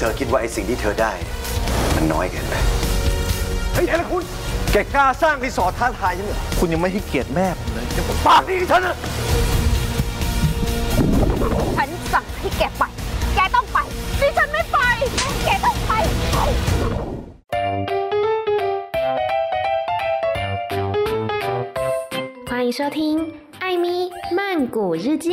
เธอคิดว่าไอ้สิ่งที่เธอได้ มันน้อยเกินไป เฮ้ยไหนล่ะคุณ แกกล้าสร้างรีสอร์ทท้าทายฉันเหรอ คุณยังไม่ให้เกียรติแม่ผมเลย จะปากดีฉันนะ ฉันสั่งให้แกไป แกต้องไปดิฉันไม่ไป แกต้องไป 欢迎收听《艾咪曼谷日记》。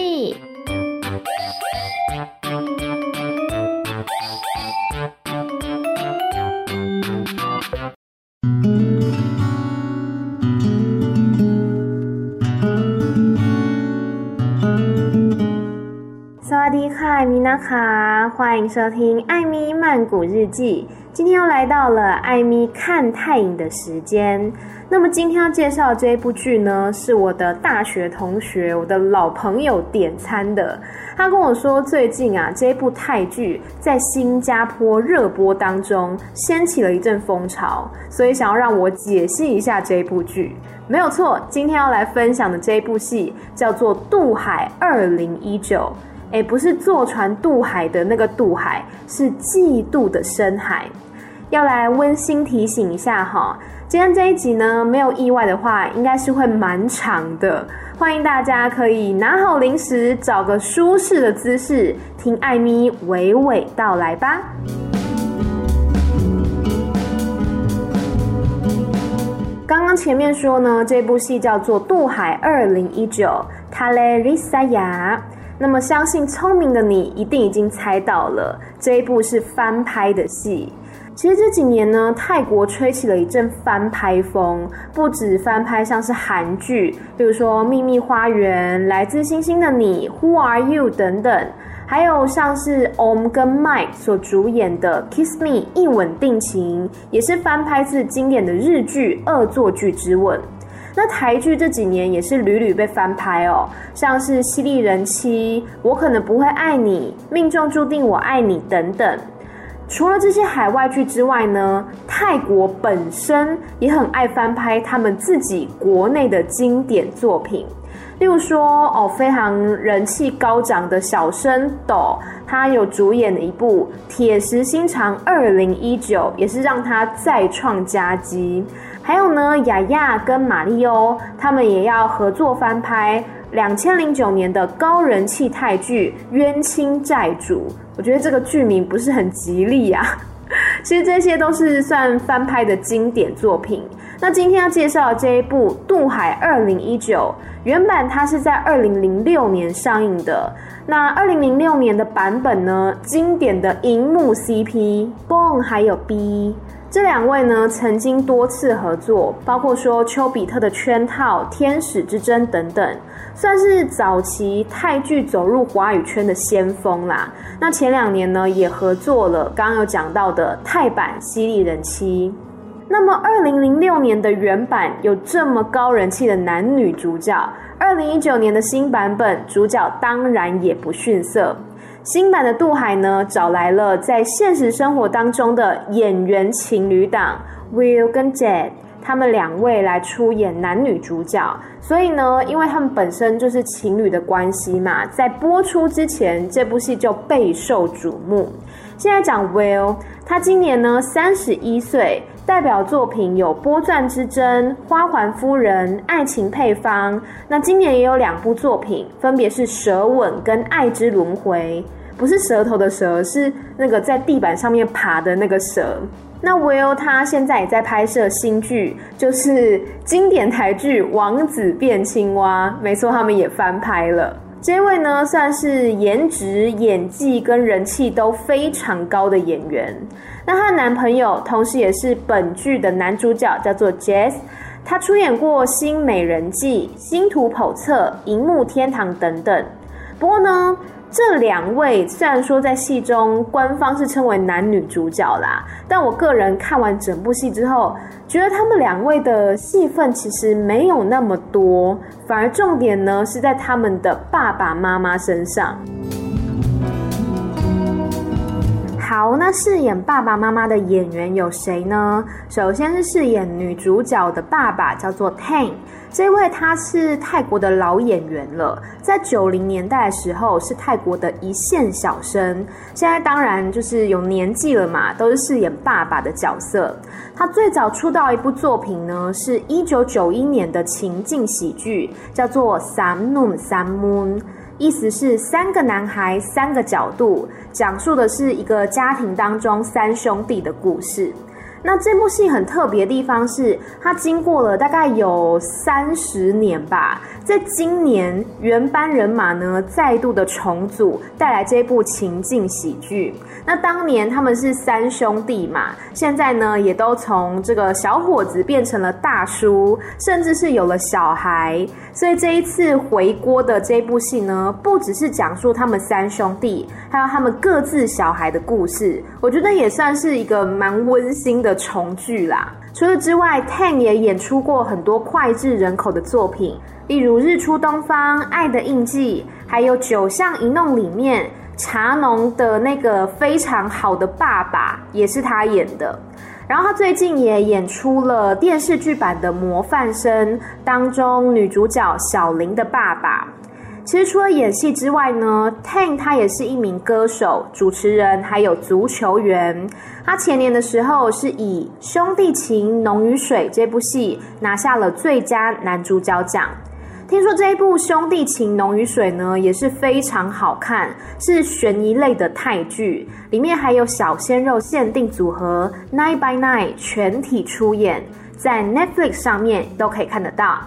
大家好，欢迎收听《艾咪曼谷日记》。今天又来到了艾咪看泰影的时间。那么今天要介绍的这一部剧呢，是我的大学同学，我的老朋友点餐的。他跟我说，最近啊，这一部泰剧在新加坡热播当中，掀起了一阵风潮，所以想要让我解析一下这一部剧。没有错，今天要来分享的这一部戏叫做《渡海二零一九》。诶，不是坐船渡海的那个渡海，是嫉妒的深海。要来温馨提醒一下哈，今天这一集呢，没有意外的话，应该是会蛮长的。欢迎大家可以拿好零食，找个舒适的姿势，听艾咪娓娓道来吧。刚刚前面说呢，这部戏叫做《渡海二零一九》，Tale Risaya。那么，相信聪明的你一定已经猜到了，这一部是翻拍的戏。其实这几年呢，泰国吹起了一阵翻拍风，不止翻拍像是韩剧，比如说《秘密花园》、《来自星星的你》、《Who Are You》等等，还有像是 Om 跟 Mike 所主演的《Kiss Me 一吻定情》，也是翻拍自经典的日剧《恶作剧之吻》。那台剧这几年也是屡屡被翻拍哦，像是《犀利人妻》、我可能不会爱你、命中注定我爱你等等。除了这些海外剧之外呢，泰国本身也很爱翻拍他们自己国内的经典作品。例如说哦，非常人气高涨的小生斗，他有主演的一部《铁石心肠二零一九》，也是让他再创佳绩。还有呢，雅雅跟马利欧他们也要合作翻拍两千零九年的高人气泰剧《冤亲债主》。我觉得这个剧名不是很吉利啊。其实这些都是算翻拍的经典作品。那今天要介绍的这一部《渡海二零一九》，原版它是在二零零六年上映的。那二零零六年的版本呢，经典的荧幕 CP Bong 还有 B。这两位呢，曾经多次合作，包括说《丘比特的圈套》《天使之争》等等，算是早期泰剧走入华语圈的先锋啦。那前两年呢，也合作了刚刚有讲到的泰版《犀利人妻》。那么，二零零六年的原版有这么高人气的男女主角，二零一九年的新版本主角当然也不逊色。新版的渡海呢，找来了在现实生活当中的演员情侣档 Will 跟 Jade，他们两位来出演男女主角。所以呢，因为他们本身就是情侣的关系嘛，在播出之前，这部戏就备受瞩目。现在讲 Will，他今年呢三十一岁，代表作品有《波钻之争》、《花环夫人》、《爱情配方》。那今年也有两部作品，分别是《舌吻》跟《爱之轮回》。不是舌头的舌，是那个在地板上面爬的那个蛇。那 Will 他现在也在拍摄新剧，就是经典台剧《王子变青蛙》。没错，他们也翻拍了。这位呢，算是颜值、演技跟人气都非常高的演员。那她的男朋友，同时也是本剧的男主角，叫做 Jess。他出演过《新美人计》《星途叵测》《银幕天堂》等等。不过呢，这两位虽然说在戏中官方是称为男女主角啦，但我个人看完整部戏之后，觉得他们两位的戏份其实没有那么多，反而重点呢是在他们的爸爸妈妈身上。好，那饰演爸爸妈妈的演员有谁呢？首先是饰演女主角的爸爸，叫做 Tang。这位他是泰国的老演员了，在九零年代的时候是泰国的一线小生，现在当然就是有年纪了嘛，都是饰演爸爸的角色。他最早出道一部作品呢，是一九九一年的情境喜剧，叫做《三男三母》，意思是三个男孩三个角度，讲述的是一个家庭当中三兄弟的故事。那这部戏很特别的地方是，它经过了大概有三十年吧，在今年原班人马呢再度的重组，带来这部情境喜剧。那当年他们是三兄弟嘛，现在呢也都从这个小伙子变成了大叔，甚至是有了小孩。所以这一次回锅的这部戏呢，不只是讲述他们三兄弟，还有他们各自小孩的故事，我觉得也算是一个蛮温馨的的重聚啦。除此之外，Tan 也演出过很多脍炙人口的作品，例如《日出东方》《爱的印记》，还有《九巷一弄》里面茶农的那个非常好的爸爸，也是他演的。然后他最近也演出了电视剧版的《模范生》当中女主角小林的爸爸。其实除了演戏之外呢，Tang 他也是一名歌手、主持人，还有足球员。他前年的时候是以《兄弟情浓于水》这部戏拿下了最佳男主角奖。听说这一部《兄弟情浓于水》呢也是非常好看，是悬疑类的泰剧，里面还有小鲜肉限定组合 Nine by Nine 全体出演，在 Netflix 上面都可以看得到。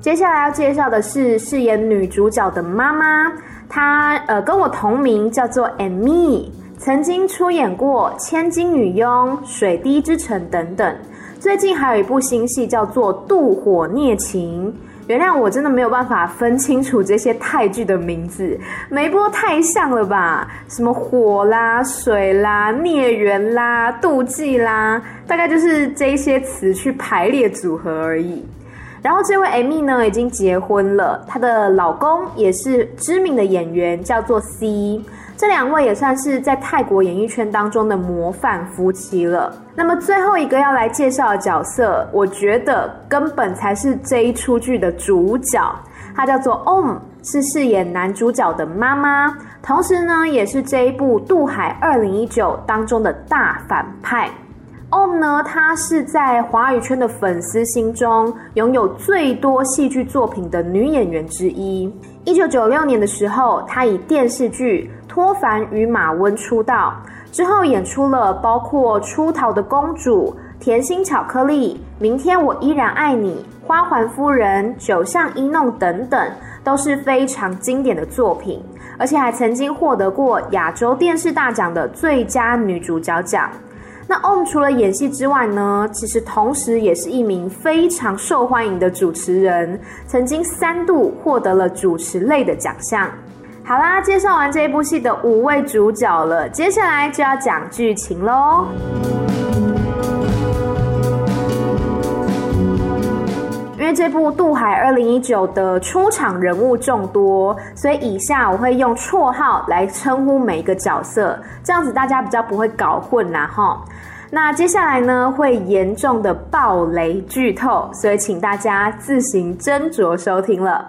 接下来要介绍的是饰演女主角的妈妈，她呃跟我同名，叫做 Amy，曾经出演过《千金女佣》《水滴之城》等等，最近还有一部新戏叫做《妒火孽情》。原谅我真的没有办法分清楚这些泰剧的名字，每一部都太像了吧？什么火啦、水啦、孽缘啦、妒忌啦，大概就是这些词去排列组合而已。然后这位 Amy 呢，已经结婚了，她的老公也是知名的演员，叫做 C。这两位也算是在泰国演艺圈当中的模范夫妻了。那么最后一个要来介绍的角色，我觉得根本才是这一出剧的主角，她叫做 Om，是饰演男主角的妈妈，同时呢，也是这一部《渡海二零一九》当中的大反派。Om 呢，她是在华语圈的粉丝心中拥有最多戏剧作品的女演员之一。一九九六年的时候，她以电视剧托凡与马温出道，之后演出了包括《出逃的公主》、《甜心巧克力》、《明天我依然爱你》、《花环夫人》、《九巷一弄》等等，都是非常经典的作品，而且还曾经获得过亚洲电视大奖的最佳女主角奖。那 Om 除了演戏之外呢，其实同时也是一名非常受欢迎的主持人，曾经三度获得了主持类的奖项。好啦，介绍完这一部戏的五位主角了，接下来就要讲剧情喽。为这部《渡海二零一九》的出场人物众多，所以以下我会用绰号来称呼每一个角色，这样子大家比较不会搞混啦哈。那接下来呢，会严重的暴雷剧透，所以请大家自行斟酌收听了。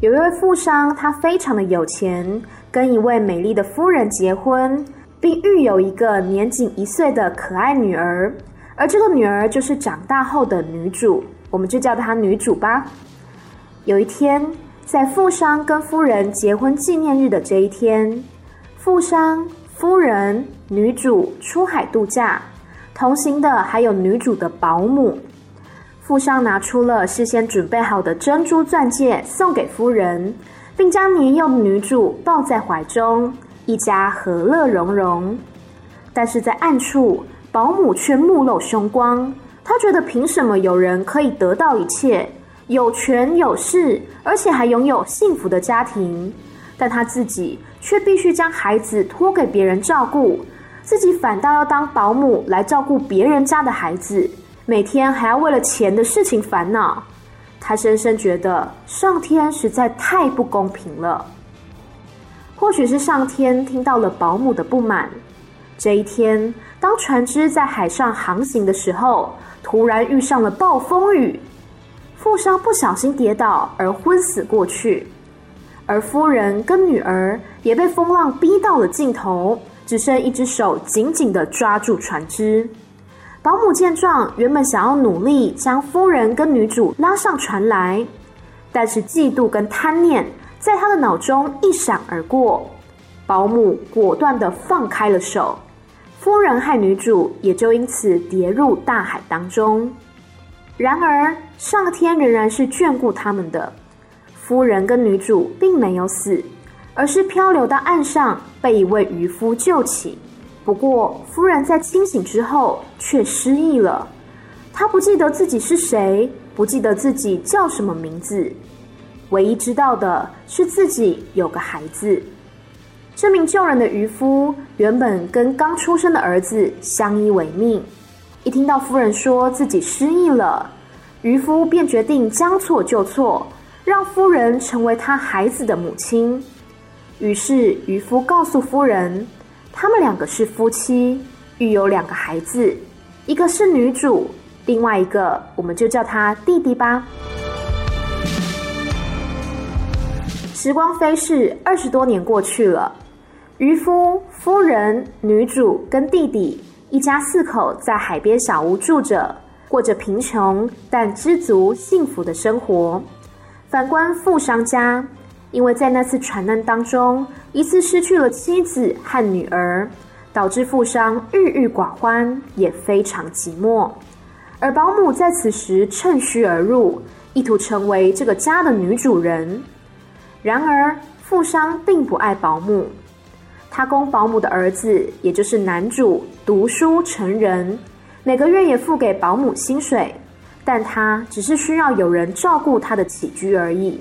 有一位富商，他非常的有钱，跟一位美丽的夫人结婚，并育有一个年仅一岁的可爱女儿。而这个女儿就是长大后的女主，我们就叫她女主吧。有一天，在富商跟夫人结婚纪念日的这一天，富商、夫人、女主出海度假，同行的还有女主的保姆。富商拿出了事先准备好的珍珠钻戒送给夫人，并将年幼的女主抱在怀中，一家和乐融融。但是在暗处，保姆却目露凶光。她觉得凭什么有人可以得到一切，有权有势，而且还拥有幸福的家庭，但她自己却必须将孩子托给别人照顾，自己反倒要当保姆来照顾别人家的孩子。每天还要为了钱的事情烦恼，他深深觉得上天实在太不公平了。或许是上天听到了保姆的不满。这一天，当船只在海上航行的时候，突然遇上了暴风雨，富商不小心跌倒而昏死过去，而夫人跟女儿也被风浪逼到了尽头，只剩一只手紧紧的抓住船只。保姆见状，原本想要努力将夫人跟女主拉上船来，但是嫉妒跟贪念在他的脑中一闪而过，保姆果断的放开了手，夫人和女主也就因此跌入大海当中。然而，上天仍然是眷顾他们的，夫人跟女主并没有死，而是漂流到岸上，被一位渔夫救起。不过，夫人在清醒之后却失忆了。她不记得自己是谁，不记得自己叫什么名字，唯一知道的是自己有个孩子。这名救人的渔夫原本跟刚出生的儿子相依为命。一听到夫人说自己失忆了，渔夫便决定将错就错，让夫人成为他孩子的母亲。于是，渔夫告诉夫人。他们两个是夫妻，育有两个孩子，一个是女主，另外一个我们就叫他弟弟吧。时光飞逝，二十多年过去了，渔夫、夫人、女主跟弟弟一家四口在海边小屋住着，过着贫穷但知足幸福的生活。反观富商家。因为在那次船难当中，一次失去了妻子和女儿，导致富商郁郁寡欢，也非常寂寞。而保姆在此时趁虚而入，意图成为这个家的女主人。然而，富商并不爱保姆，他供保姆的儿子，也就是男主读书成人，每个月也付给保姆薪水，但他只是需要有人照顾他的起居而已。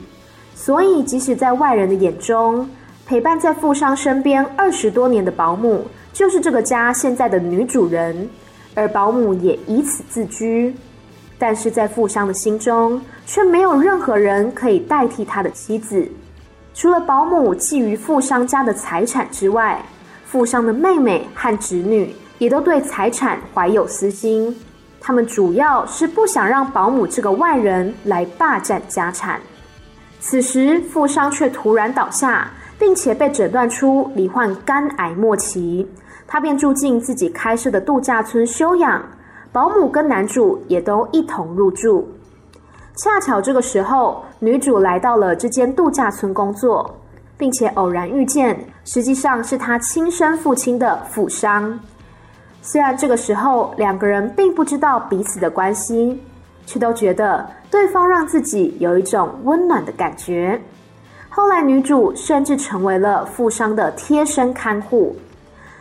所以，即使在外人的眼中，陪伴在富商身边二十多年的保姆，就是这个家现在的女主人，而保姆也以此自居。但是在富商的心中，却没有任何人可以代替他的妻子。除了保姆觊觎富商家的财产之外，富商的妹妹和侄女也都对财产怀有私心。他们主要是不想让保姆这个外人来霸占家产。此时，富商却突然倒下，并且被诊断出罹患肝癌末期。他便住进自己开设的度假村休养，保姆跟男主也都一同入住。恰巧这个时候，女主来到了这间度假村工作，并且偶然遇见，实际上是她亲生父亲的富商。虽然这个时候两个人并不知道彼此的关系。却都觉得对方让自己有一种温暖的感觉。后来，女主甚至成为了富商的贴身看护。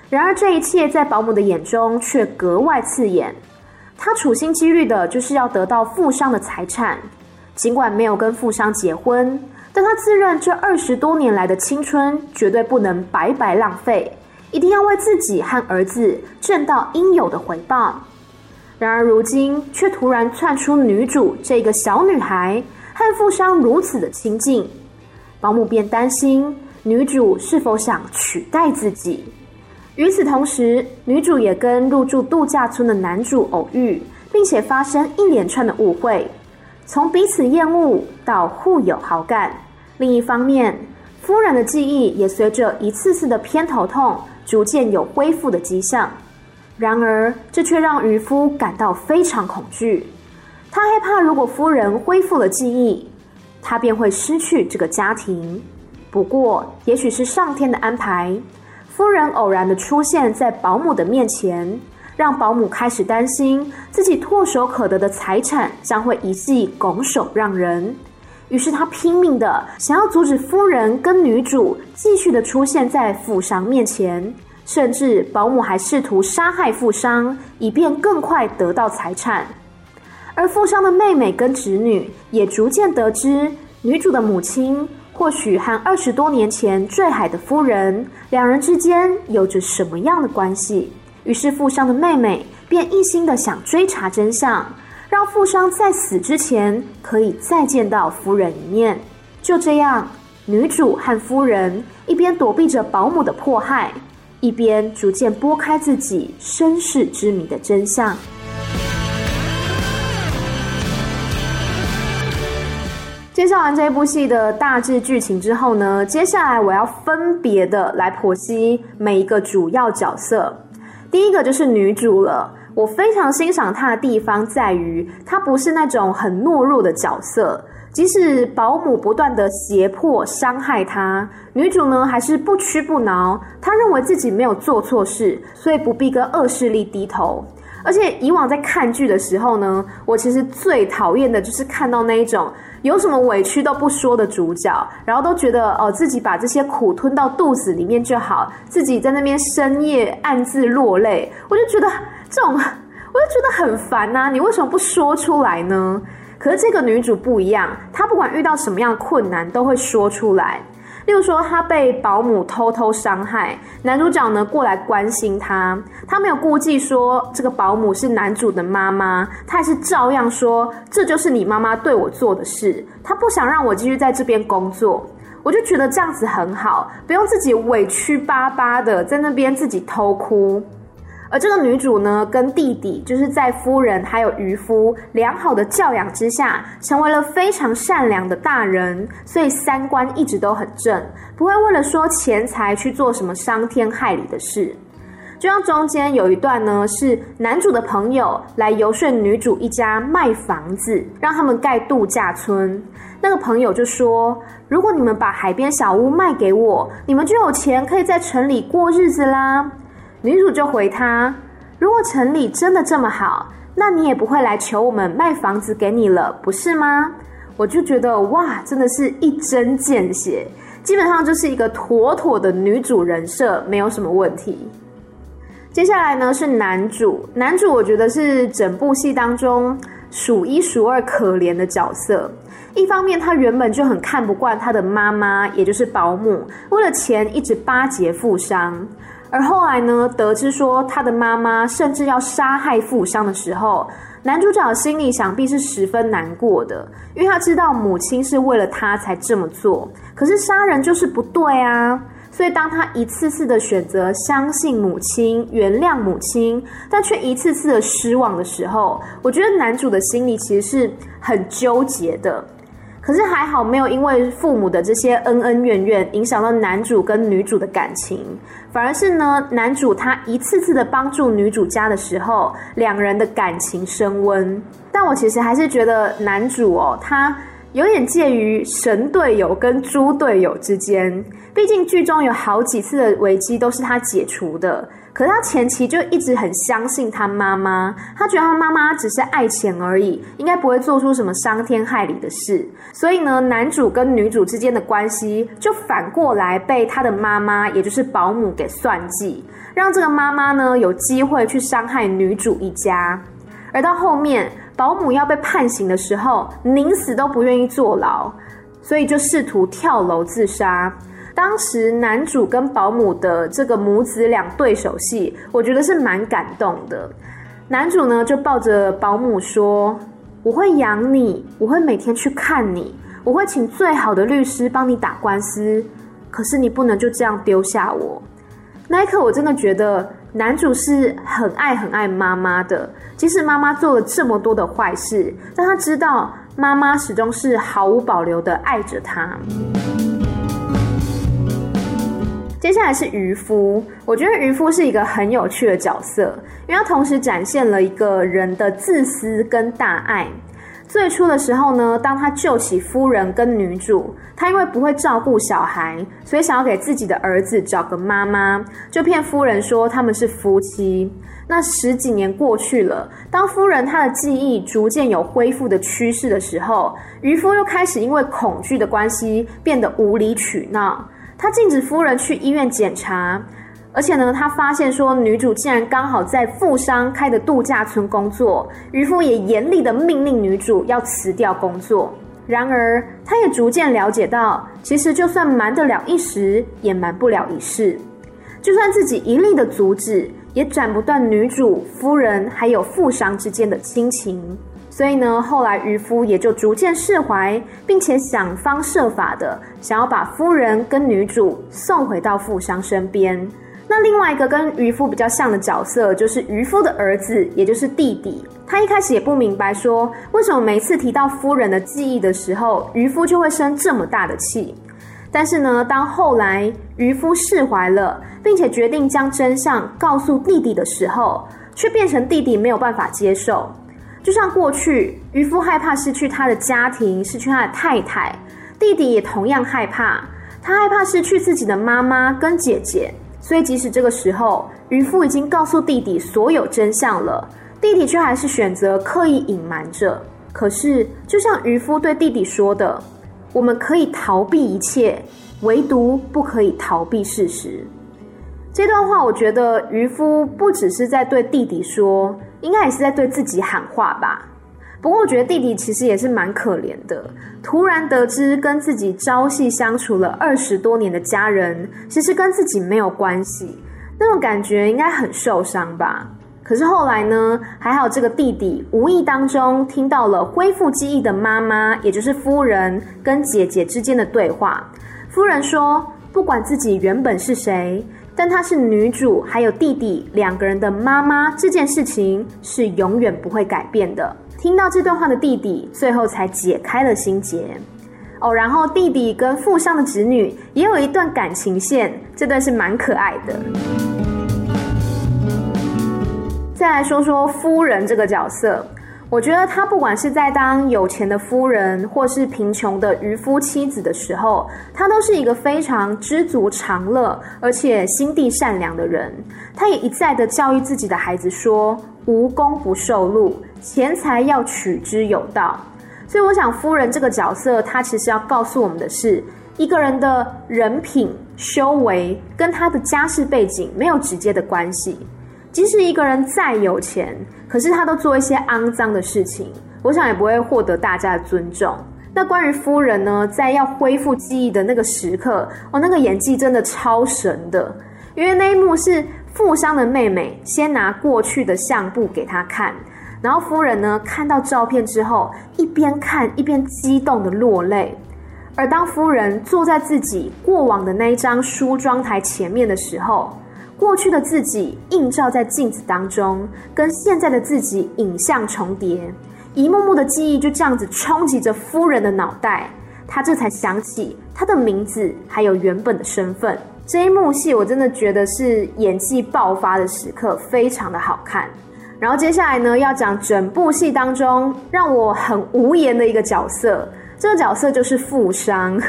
然而，这一切在保姆的眼中却格外刺眼。他处心积虑的就是要得到富商的财产，尽管没有跟富商结婚，但他自认这二十多年来的青春绝对不能白白浪费，一定要为自己和儿子挣到应有的回报。然而，如今却突然窜出女主这个小女孩和富商如此的亲近，保姆便担心女主是否想取代自己。与此同时，女主也跟入住度假村的男主偶遇，并且发生一连串的误会，从彼此厌恶到互有好感。另一方面，夫人的记忆也随着一次次的偏头痛，逐渐有恢复的迹象。然而，这却让渔夫感到非常恐惧。他害怕，如果夫人恢复了记忆，他便会失去这个家庭。不过，也许是上天的安排，夫人偶然的出现在保姆的面前，让保姆开始担心自己唾手可得的财产将会一记拱手让人。于是，他拼命的想要阻止夫人跟女主继续的出现在富商面前。甚至保姆还试图杀害富商，以便更快得到财产。而富商的妹妹跟侄女也逐渐得知，女主的母亲或许和二十多年前坠海的夫人两人之间有着什么样的关系。于是，富商的妹妹便一心的想追查真相，让富商在死之前可以再见到夫人一面。就这样，女主和夫人一边躲避着保姆的迫害，一边逐渐拨开自己身世之谜的真相。介绍完这一部戏的大致剧情之后呢，接下来我要分别的来剖析每一个主要角色。第一个就是女主了，我非常欣赏她的地方在于，她不是那种很懦弱的角色，即使保姆不断的胁迫伤害她，女主呢还是不屈不挠。她认为自己没有做错事，所以不必跟恶势力低头。而且以往在看剧的时候呢，我其实最讨厌的就是看到那一种。有什么委屈都不说的主角，然后都觉得哦，自己把这些苦吞到肚子里面就好，自己在那边深夜暗自落泪，我就觉得这种，我就觉得很烦呐。你为什么不说出来呢？可是这个女主不一样，她不管遇到什么样的困难都会说出来。例如说，他被保姆偷偷伤害，男主角呢过来关心他，他没有顾忌说这个保姆是男主的妈妈，他还是照样说这就是你妈妈对我做的事，他不想让我继续在这边工作，我就觉得这样子很好，不用自己委屈巴巴的在那边自己偷哭。而这个女主呢，跟弟弟就是在夫人还有渔夫良好的教养之下，成为了非常善良的大人，所以三观一直都很正，不会为了说钱财去做什么伤天害理的事。就像中间有一段呢，是男主的朋友来游说女主一家卖房子，让他们盖度假村。那个朋友就说：“如果你们把海边小屋卖给我，你们就有钱可以在城里过日子啦。”女主就回他：“如果城里真的这么好，那你也不会来求我们卖房子给你了，不是吗？”我就觉得哇，真的是一针见血，基本上就是一个妥妥的女主人设，没有什么问题。接下来呢是男主，男主我觉得是整部戏当中数一数二可怜的角色。一方面，他原本就很看不惯他的妈妈，也就是保姆，为了钱一直巴结富商。而后来呢，得知说他的妈妈甚至要杀害富商的时候，男主角心里想必是十分难过的，因为他知道母亲是为了他才这么做，可是杀人就是不对啊。所以当他一次次的选择相信母亲、原谅母亲，但却一次次的失望的时候，我觉得男主的心里其实是很纠结的。可是还好，没有因为父母的这些恩恩怨怨影响到男主跟女主的感情，反而是呢，男主他一次次的帮助女主家的时候，两人的感情升温。但我其实还是觉得男主哦，他有点介于神队友跟猪队友之间。毕竟剧中有好几次的危机都是他解除的。可是他前期就一直很相信他妈妈，他觉得他妈妈只是爱钱而已，应该不会做出什么伤天害理的事。所以呢，男主跟女主之间的关系就反过来被他的妈妈，也就是保姆给算计，让这个妈妈呢有机会去伤害女主一家。而到后面，保姆要被判刑的时候，宁死都不愿意坐牢，所以就试图跳楼自杀。当时男主跟保姆的这个母子俩对手戏，我觉得是蛮感动的。男主呢就抱着保姆说：“我会养你，我会每天去看你，我会请最好的律师帮你打官司。可是你不能就这样丢下我。”那一刻我真的觉得男主是很爱很爱妈妈的，即使妈妈做了这么多的坏事，但他知道妈妈始终是毫无保留的爱着他。接下来是渔夫，我觉得渔夫是一个很有趣的角色，因为他同时展现了一个人的自私跟大爱。最初的时候呢，当他救起夫人跟女主，他因为不会照顾小孩，所以想要给自己的儿子找个妈妈，就骗夫人说他们是夫妻。那十几年过去了，当夫人她的记忆逐渐有恢复的趋势的时候，渔夫又开始因为恐惧的关系变得无理取闹。他禁止夫人去医院检查，而且呢，他发现说女主竟然刚好在富商开的度假村工作，渔夫也严厉的命令女主要辞掉工作。然而，他也逐渐了解到，其实就算瞒得了一时，也瞒不了一世。就算自己一力的阻止，也斩不断女主、夫人还有富商之间的亲情。所以呢，后来渔夫也就逐渐释怀，并且想方设法的想要把夫人跟女主送回到富商身边。那另外一个跟渔夫比较像的角色，就是渔夫的儿子，也就是弟弟。他一开始也不明白，说为什么每次提到夫人的记忆的时候，渔夫就会生这么大的气。但是呢，当后来渔夫释怀了，并且决定将真相告诉弟弟的时候，却变成弟弟没有办法接受。就像过去，渔夫害怕失去他的家庭，失去他的太太，弟弟也同样害怕，他害怕失去自己的妈妈跟姐姐。所以，即使这个时候，渔夫已经告诉弟弟所有真相了，弟弟却还是选择刻意隐瞒着。可是，就像渔夫对弟弟说的：“我们可以逃避一切，唯独不可以逃避事实。”这段话，我觉得渔夫不只是在对弟弟说，应该也是在对自己喊话吧。不过，我觉得弟弟其实也是蛮可怜的。突然得知跟自己朝夕相处了二十多年的家人，其实跟自己没有关系，那种感觉应该很受伤吧。可是后来呢，还好这个弟弟无意当中听到了恢复记忆的妈妈，也就是夫人跟姐姐之间的对话。夫人说，不管自己原本是谁，但她是女主还有弟弟两个人的妈妈，这件事情是永远不会改变的。听到这段话的弟弟，最后才解开了心结。哦，然后弟弟跟富商的侄女也有一段感情线，这段是蛮可爱的。再来说说夫人这个角色，我觉得他不管是在当有钱的夫人，或是贫穷的渔夫妻子的时候，他都是一个非常知足常乐，而且心地善良的人。他也一再的教育自己的孩子说：“无功不受禄。”钱财要取之有道，所以我想夫人这个角色，他其实要告诉我们的是，一个人的人品修为跟他的家世背景没有直接的关系。即使一个人再有钱，可是他都做一些肮脏的事情，我想也不会获得大家的尊重。那关于夫人呢，在要恢复记忆的那个时刻，哦，那个演技真的超神的，因为那一幕是富商的妹妹先拿过去的相簿给他看。然后夫人呢，看到照片之后，一边看一边激动的落泪。而当夫人坐在自己过往的那一张梳妆台前面的时候，过去的自己映照在镜子当中，跟现在的自己影像重叠，一幕幕的记忆就这样子冲击着夫人的脑袋。她这才想起她的名字，还有原本的身份。这一幕戏，我真的觉得是演技爆发的时刻，非常的好看。然后接下来呢，要讲整部戏当中让我很无言的一个角色，这个角色就是富商。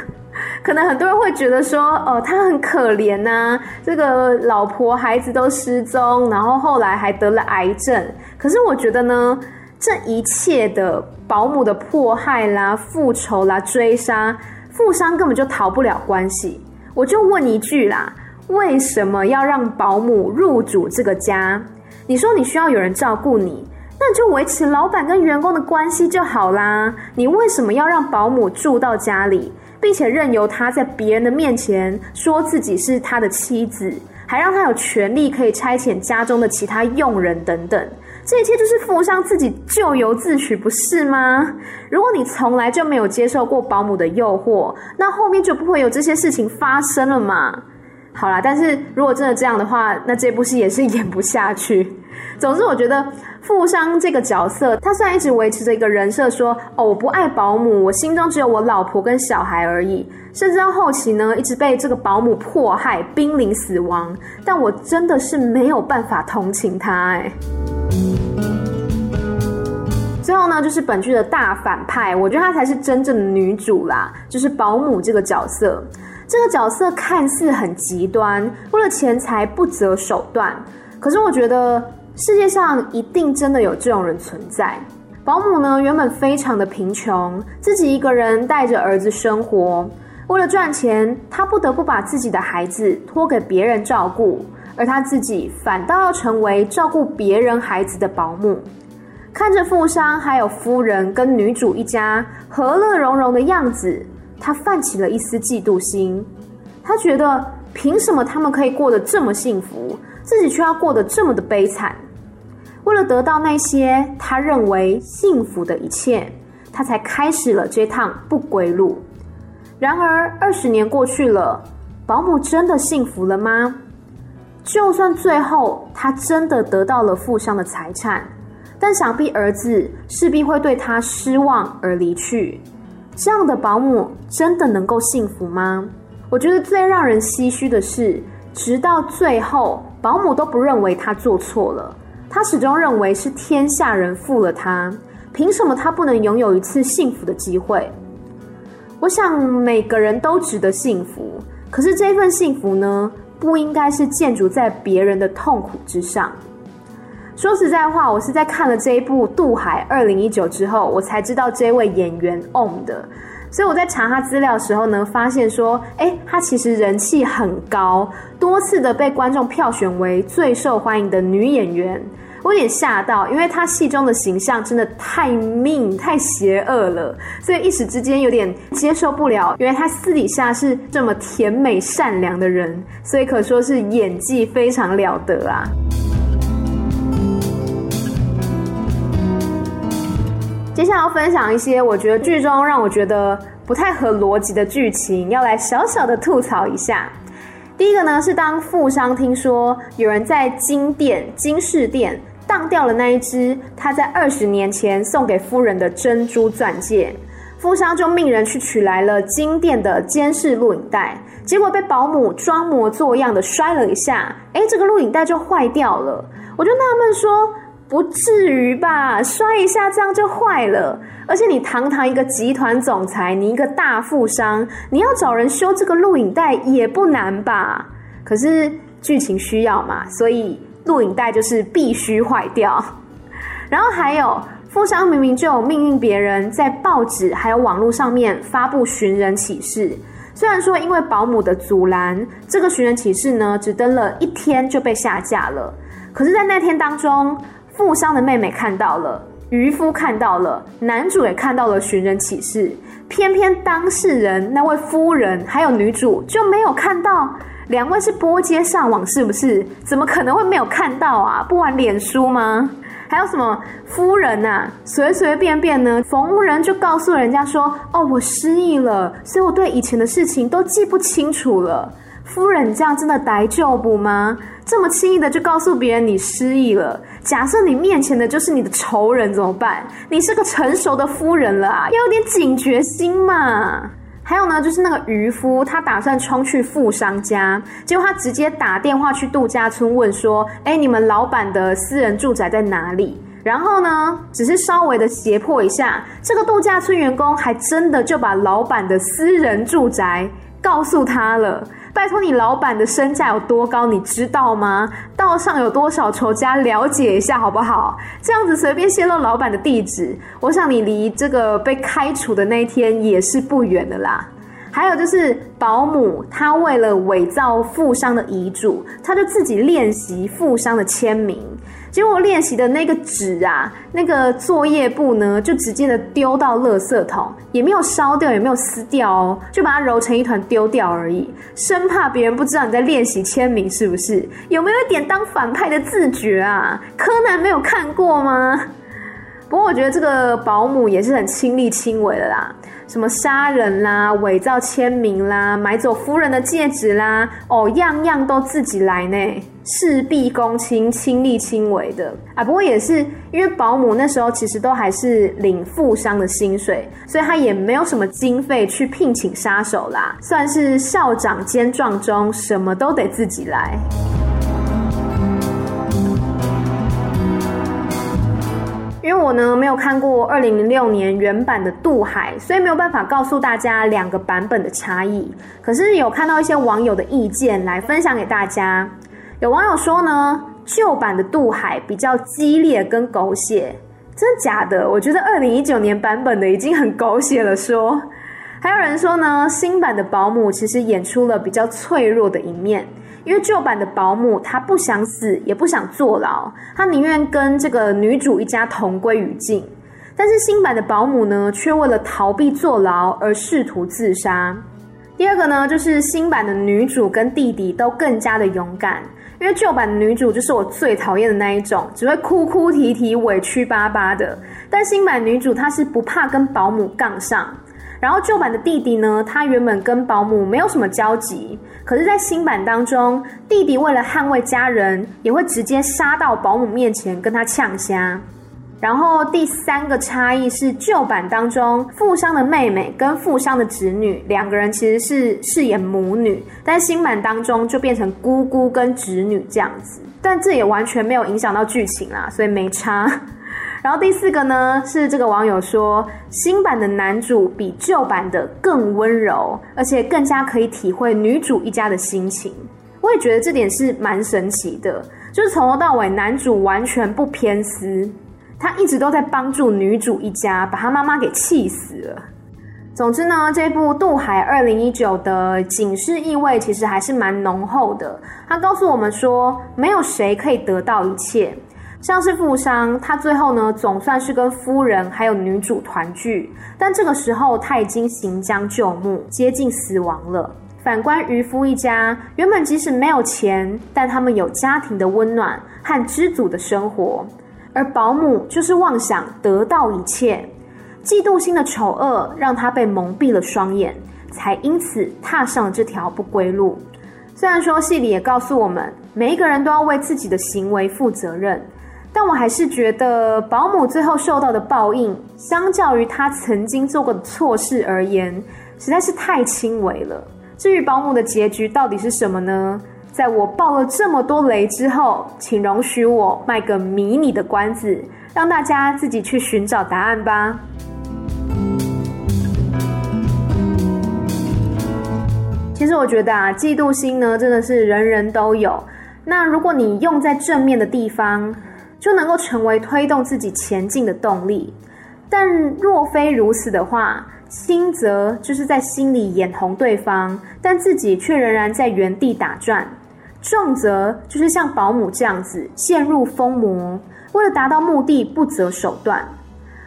可能很多人会觉得说，哦，他很可怜呐，这个老婆孩子都失踪，然后后来还得了癌症。可是我觉得呢，这一切的保姆的迫害啦、复仇啦、追杀，富商根本就逃不了关系。我就问一句啦，为什么要让保姆入主这个家？你说你需要有人照顾你，那就维持老板跟员工的关系就好啦。你为什么要让保姆住到家里，并且任由他在别人的面前说自己是他的妻子，还让他有权利可以差遣家中的其他佣人等等？这一切就是富商自己咎由自取，不是吗？如果你从来就没有接受过保姆的诱惑，那后面就不会有这些事情发生了嘛。好啦，但是如果真的这样的话，那这部戏也是演不下去。总之，我觉得富商这个角色，他虽然一直维持着一个人设，说哦，我不爱保姆，我心中只有我老婆跟小孩而已，甚至到后期呢，一直被这个保姆迫害，濒临死亡，但我真的是没有办法同情他哎。最后呢，就是本剧的大反派，我觉得她才是真正的女主啦，就是保姆这个角色。这个角色看似很极端，为了钱财不择手段。可是我觉得世界上一定真的有这种人存在。保姆呢，原本非常的贫穷，自己一个人带着儿子生活。为了赚钱，他不得不把自己的孩子托给别人照顾，而他自己反倒要成为照顾别人孩子的保姆。看着富商还有夫人跟女主一家和乐融融的样子。他泛起了一丝嫉妒心，他觉得凭什么他们可以过得这么幸福，自己却要过得这么的悲惨？为了得到那些他认为幸福的一切，他才开始了这趟不归路。然而，二十年过去了，保姆真的幸福了吗？就算最后他真的得到了富商的财产，但想必儿子势必会对他失望而离去。这样的保姆真的能够幸福吗？我觉得最让人唏嘘的是，直到最后，保姆都不认为他做错了，他始终认为是天下人负了他，凭什么他不能拥有一次幸福的机会？我想每个人都值得幸福，可是这份幸福呢，不应该是建筑在别人的痛苦之上。说实在话，我是在看了这一部《渡海二零一九》之后，我才知道这位演员 Om 的。所以我在查他资料的时候呢，发现说，诶，他其实人气很高，多次的被观众票选为最受欢迎的女演员。我有点吓到，因为她戏中的形象真的太命、太邪恶了，所以一时之间有点接受不了。原来她私底下是这么甜美善良的人，所以可说是演技非常了得啊。接下来要分享一些我觉得剧中让我觉得不太合逻辑的剧情，要来小小的吐槽一下。第一个呢，是当富商听说有人在金店、金饰店当掉了那一只他在二十年前送给夫人的珍珠钻戒，富商就命人去取来了金店的监视录影带，结果被保姆装模作样的摔了一下，哎，这个录影带就坏掉了。我就纳闷说，不至于吧？摔一下这样就坏了？而且你堂堂一个集团总裁，你一个大富商，你要找人修这个录影带也不难吧？可是剧情需要嘛，所以录影带就是必须坏掉。然后还有富商明明就有命令别人在报纸还有网络上面发布寻人启事，虽然说因为保姆的阻拦，这个寻人启事呢只登了一天就被下架了。可是，在那天当中，富商的妹妹看到了。渔夫看到了，男主也看到了寻人启事，偏偏当事人那位夫人还有女主就没有看到。两位是拨接上网是不是？怎么可能会没有看到啊？不玩脸书吗？还有什么夫人啊，随随便便呢，逢人就告诉人家说：“哦，我失忆了，所以我对以前的事情都记不清楚了。”夫人，这样真的逮就不吗？这么轻易的就告诉别人你失忆了？假设你面前的就是你的仇人怎么办？你是个成熟的夫人了啊，要有点警觉心嘛。还有呢，就是那个渔夫，他打算冲去富商家，结果他直接打电话去度假村问说：“哎，你们老板的私人住宅在哪里？”然后呢，只是稍微的胁迫一下，这个度假村员工还真的就把老板的私人住宅告诉他了。拜托你，老板的身价有多高，你知道吗？道上有多少仇家，了解一下好不好？这样子随便泄露老板的地址，我想你离这个被开除的那一天也是不远的啦。还有就是保姆，她为了伪造富商的遗嘱，她就自己练习富商的签名。结果练习的那个纸啊，那个作业簿呢，就直接的丢到垃圾桶，也没有烧掉，也没有撕掉哦，就把它揉成一团丢掉而已，生怕别人不知道你在练习签名，是不是？有没有一点当反派的自觉啊？柯南没有看过吗？不过我觉得这个保姆也是很亲力亲为的啦。什么杀人啦、伪造签名啦、买走夫人的戒指啦，哦，样样都自己来呢，事必躬亲，亲力亲为的啊。不过也是因为保姆那时候其实都还是领富商的薪水，所以他也没有什么经费去聘请杀手啦，算是校长兼壮中，什么都得自己来。因为我呢没有看过二零零六年原版的《渡海》，所以没有办法告诉大家两个版本的差异。可是有看到一些网友的意见来分享给大家。有网友说呢，旧版的《渡海》比较激烈跟狗血，真的假的？我觉得二零一九年版本的已经很狗血了。说，还有人说呢，新版的保姆其实演出了比较脆弱的一面。因为旧版的保姆，她不想死，也不想坐牢，她宁愿跟这个女主一家同归于尽。但是新版的保姆呢，却为了逃避坐牢而试图自杀。第二个呢，就是新版的女主跟弟弟都更加的勇敢，因为旧版的女主就是我最讨厌的那一种，只会哭哭啼啼、委屈巴巴的。但新版女主她是不怕跟保姆杠上。然后旧版的弟弟呢，他原本跟保姆没有什么交集，可是，在新版当中，弟弟为了捍卫家人，也会直接杀到保姆面前跟他呛虾。然后第三个差异是，旧版当中富商的妹妹跟富商的侄女两个人其实是饰演母女，但新版当中就变成姑姑跟侄女这样子，但这也完全没有影响到剧情啦，所以没差。然后第四个呢，是这个网友说，新版的男主比旧版的更温柔，而且更加可以体会女主一家的心情。我也觉得这点是蛮神奇的，就是从头到尾男主完全不偏私，他一直都在帮助女主一家，把他妈妈给气死了。总之呢，这部《渡海二零一九》的警示意味其实还是蛮浓厚的。他告诉我们说，没有谁可以得到一切。像是富商，他最后呢总算是跟夫人还有女主团聚，但这个时候他已经行将就木，接近死亡了。反观渔夫一家，原本即使没有钱，但他们有家庭的温暖和知足的生活，而保姆就是妄想得到一切，嫉妒心的丑恶让他被蒙蔽了双眼，才因此踏上了这条不归路。虽然说戏里也告诉我们，每一个人都要为自己的行为负责任。但我还是觉得保姆最后受到的报应，相较于他曾经做过的错事而言，实在是太轻微了。至于保姆的结局到底是什么呢？在我爆了这么多雷之后，请容许我卖个迷你的关子，让大家自己去寻找答案吧。其实我觉得啊，嫉妒心呢，真的是人人都有。那如果你用在正面的地方，就能够成为推动自己前进的动力，但若非如此的话，轻则就是在心里眼红对方，但自己却仍然在原地打转；重则就是像保姆这样子陷入疯魔，为了达到目的不择手段。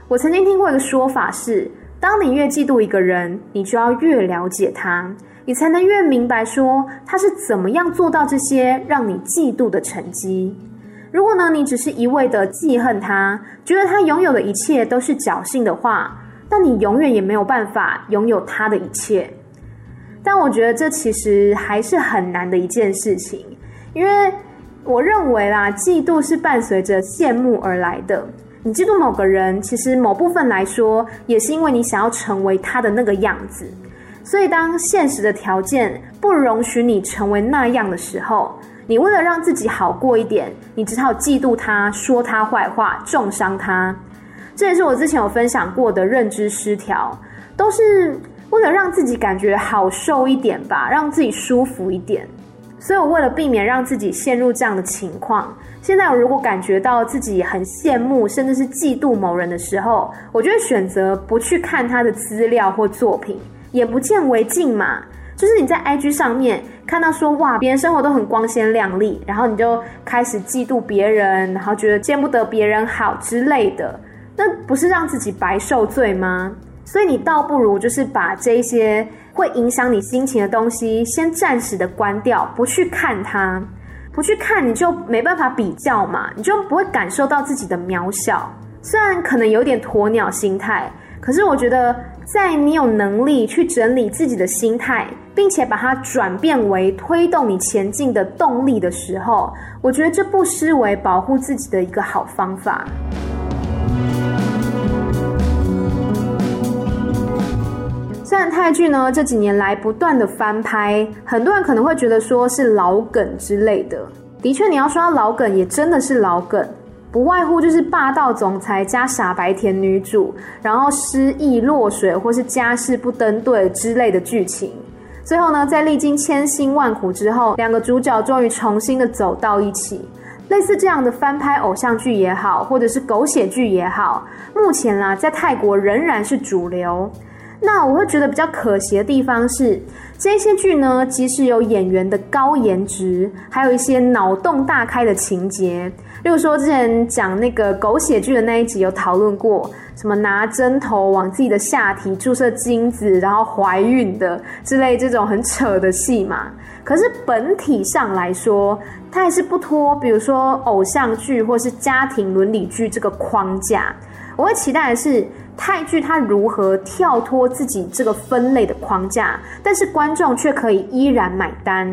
我曾经听过一个说法是：当你越嫉妒一个人，你就要越了解他，你才能越明白说他是怎么样做到这些让你嫉妒的成绩。如果呢，你只是一味的记恨他，觉得他拥有的一切都是侥幸的话，那你永远也没有办法拥有他的一切。但我觉得这其实还是很难的一件事情，因为我认为啦，嫉妒是伴随着羡慕而来的。你嫉妒某个人，其实某部分来说，也是因为你想要成为他的那个样子。所以当现实的条件不容许你成为那样的时候，你为了让自己好过一点，你只好嫉妒他，说他坏话，重伤他。这也是我之前有分享过的认知失调，都是为了让自己感觉好受一点吧，让自己舒服一点。所以我为了避免让自己陷入这样的情况，现在我如果感觉到自己很羡慕，甚至是嫉妒某人的时候，我就会选择不去看他的资料或作品，眼不见为净嘛。就是你在 IG 上面看到说，哇，别人生活都很光鲜亮丽，然后你就开始嫉妒别人，然后觉得见不得别人好之类的，那不是让自己白受罪吗？所以你倒不如就是把这些会影响你心情的东西先暂时的关掉，不去看它，不去看你就没办法比较嘛，你就不会感受到自己的渺小。虽然可能有点鸵鸟心态，可是我觉得。在你有能力去整理自己的心态，并且把它转变为推动你前进的动力的时候，我觉得这不失为保护自己的一个好方法。虽然泰剧呢这几年来不断的翻拍，很多人可能会觉得说是老梗之类的。的确，你要说老梗，也真的是老梗。不外乎就是霸道总裁加傻白甜女主，然后失忆落水或是家事不登对之类的剧情。最后呢，在历经千辛万苦之后，两个主角终于重新的走到一起。类似这样的翻拍偶像剧也好，或者是狗血剧也好，目前啦，在泰国仍然是主流。那我会觉得比较可惜的地方是，这些剧呢，即使有演员的高颜值，还有一些脑洞大开的情节。例如说之前讲那个狗血剧的那一集有讨论过，什么拿针头往自己的下体注射精子，然后怀孕的之类这种很扯的戏嘛。可是本体上来说，它还是不脱，比如说偶像剧或是家庭伦理剧这个框架。我会期待的是泰剧它如何跳脱自己这个分类的框架，但是观众却可以依然买单。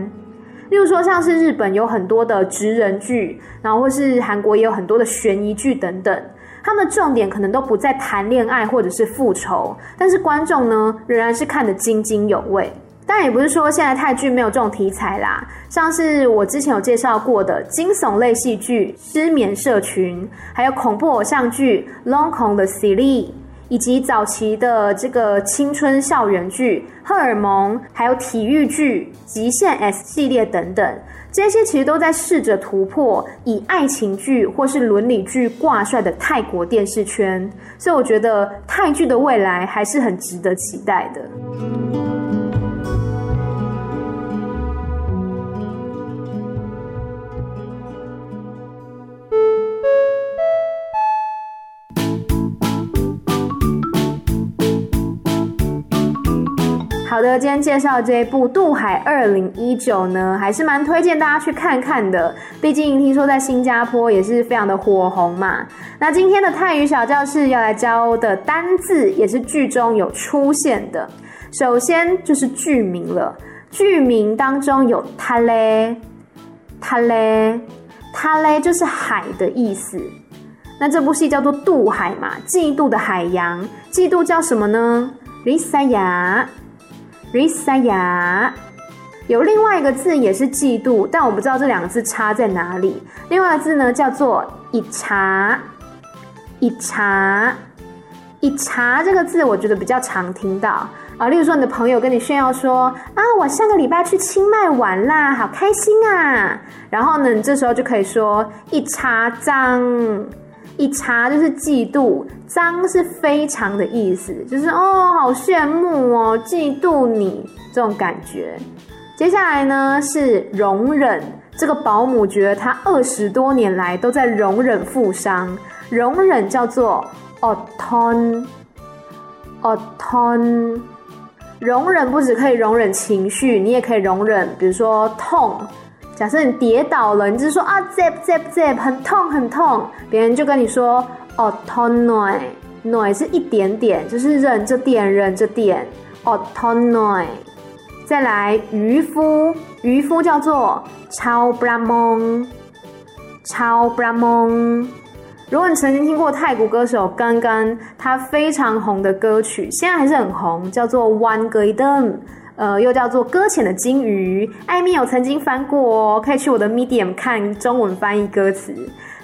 例如说，像是日本有很多的职人剧，然后或是韩国也有很多的悬疑剧等等，他们的重点可能都不在谈恋爱或者是复仇，但是观众呢仍然是看得津津有味。当然也不是说现在泰剧没有这种题材啦，像是我之前有介绍过的惊悚类戏剧《失眠社群》，还有恐怖偶像剧《Long Con 的 Series》。以及早期的这个青春校园剧、荷尔蒙，还有体育剧、极限 S 系列等等，这些其实都在试着突破以爱情剧或是伦理剧挂帅的泰国电视圈，所以我觉得泰剧的未来还是很值得期待的。好的，今天介绍这一部《渡海二零一九》呢，还是蛮推荐大家去看看的。毕竟听说在新加坡也是非常的火红嘛。那今天的泰语小教室要来教的单字，也是剧中有出现的。首先就是剧名了，剧名当中有“塔嘞”，“塔嘞”，“塔嘞”就是海的意思。那这部戏叫做《渡海》嘛，嫉妒的海洋，嫉妒叫什么呢？Risaya。Risaya 有另外一个字也是嫉妒，但我不知道这两个字差在哪里。另外一个字呢叫做一茶，一茶，一茶这个字我觉得比较常听到啊。例如说你的朋友跟你炫耀说啊，我上个礼拜去清迈玩啦，好开心啊。然后呢，你这时候就可以说一茶脏。一查就是嫉妒，脏是非常的意思，就是哦，好羡慕哦，嫉妒你这种感觉。接下来呢是容忍，这个保姆觉得她二十多年来都在容忍负伤，容忍叫做 otton，otton。容忍不只可以容忍情绪，你也可以容忍，比如说痛。假设你跌倒了，你只是说啊，zip zip zip，很痛很痛，别人就跟你说哦，t o n o i n o i 是一点点，就是忍着点忍着点，哦，t o n o i。再来渔夫，渔夫叫做超布拉蒙，超布拉蒙。如果你曾经听过泰国歌手刚刚他非常红的歌曲，现在还是很红，叫做 One Guidem。呃，又叫做搁浅的金鱼，艾米有曾经翻过哦，可以去我的 Medium 看中文翻译歌词，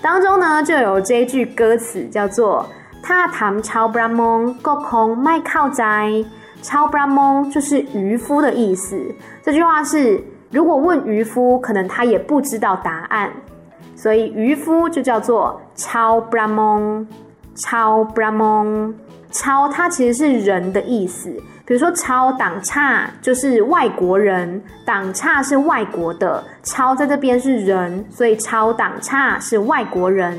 当中呢就有这一句歌词叫做“他谈超布拉蒙，够空卖靠斋”，超布拉蒙就是渔夫的意思。这句话是如果问渔夫，可能他也不知道答案，所以渔夫就叫做超布拉蒙，超布拉蒙，超它其实是人的意思。比如说，超党差就是外国人，党差是外国的，超在这边是人，所以超党差是外国人。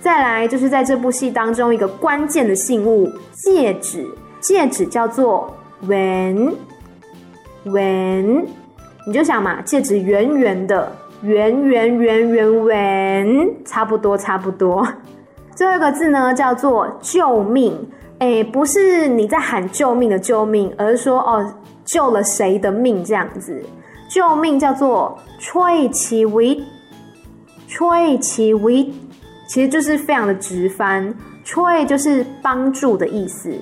再来就是在这部戏当中一个关键的信物戒指，戒指叫做 when when，你就想嘛，戒指圆圆的，圆圆圆圆文差不多差不多。最后一个字呢叫做救命。哎，不是你在喊救命的救命，而是说哦，救了谁的命这样子。救命叫做 choi chi wit，choi chi wit，其实就是非常的直翻。choi 就是帮助的意思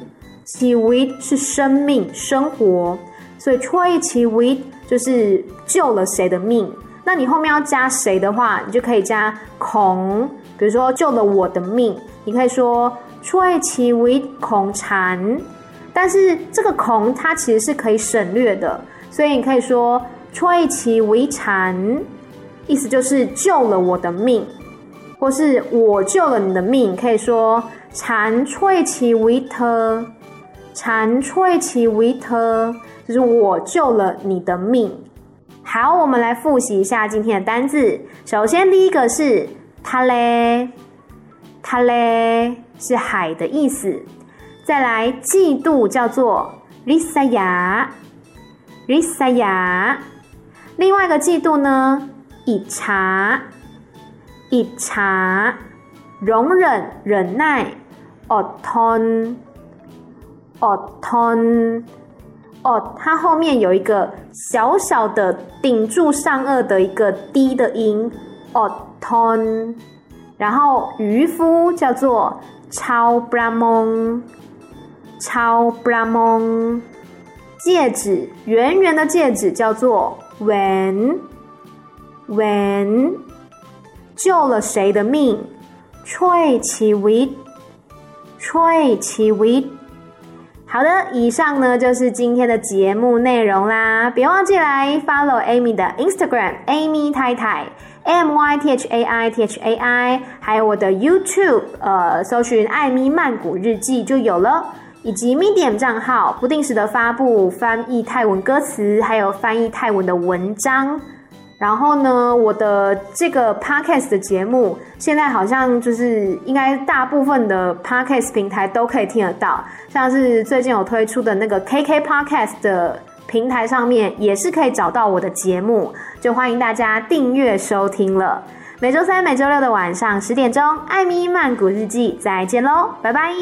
，chi wit 是生命、生活，所以 choi chi wit 就是救了谁的命。那你后面要加谁的话，你就可以加孔，比如说救了我的命，你可以说。吹其为恐蝉，但是这个恐它其实是可以省略的，所以你可以说吹其为蝉，意思就是救了我的命，或是我救了你的命，可以说蝉吹其为特，蝉吹其为特，就是我救了你的命。好，我们来复习一下今天的单字。首先第一个是他嘞，它嘞是海的意思。再来，嫉妒叫做 risaya，risaya。另外一个嫉妒呢，以茶，以茶，容忍、忍耐，oton，oton，哦，它后面有一个小小的顶住上顎的一个低的音，oton。然后渔夫叫做超布拉蒙，超布拉蒙。戒指，圆圆的戒指叫做。when when 救了谁的命？吹起 with 吹起 with 好的，以上呢就是今天的节目内容啦。别忘记来 follow Amy 的 Instagram Amy 太太 M Y T H A I T H A I，还有我的 YouTube，呃，搜寻艾咪曼谷日记就有了。以及 Medium 账号不定时的发布翻译泰文歌词，还有翻译泰文的文章。然后呢，我的这个 Podcast 的节目现在好像就是应该大部分的 Podcast 平台都可以听得到，像是最近有推出的那个 KK Podcast 的平台上面也是可以找到我的节目，就欢迎大家订阅收听了。每周三、每周六的晚上十点钟，艾米曼谷日记，再见喽，拜拜。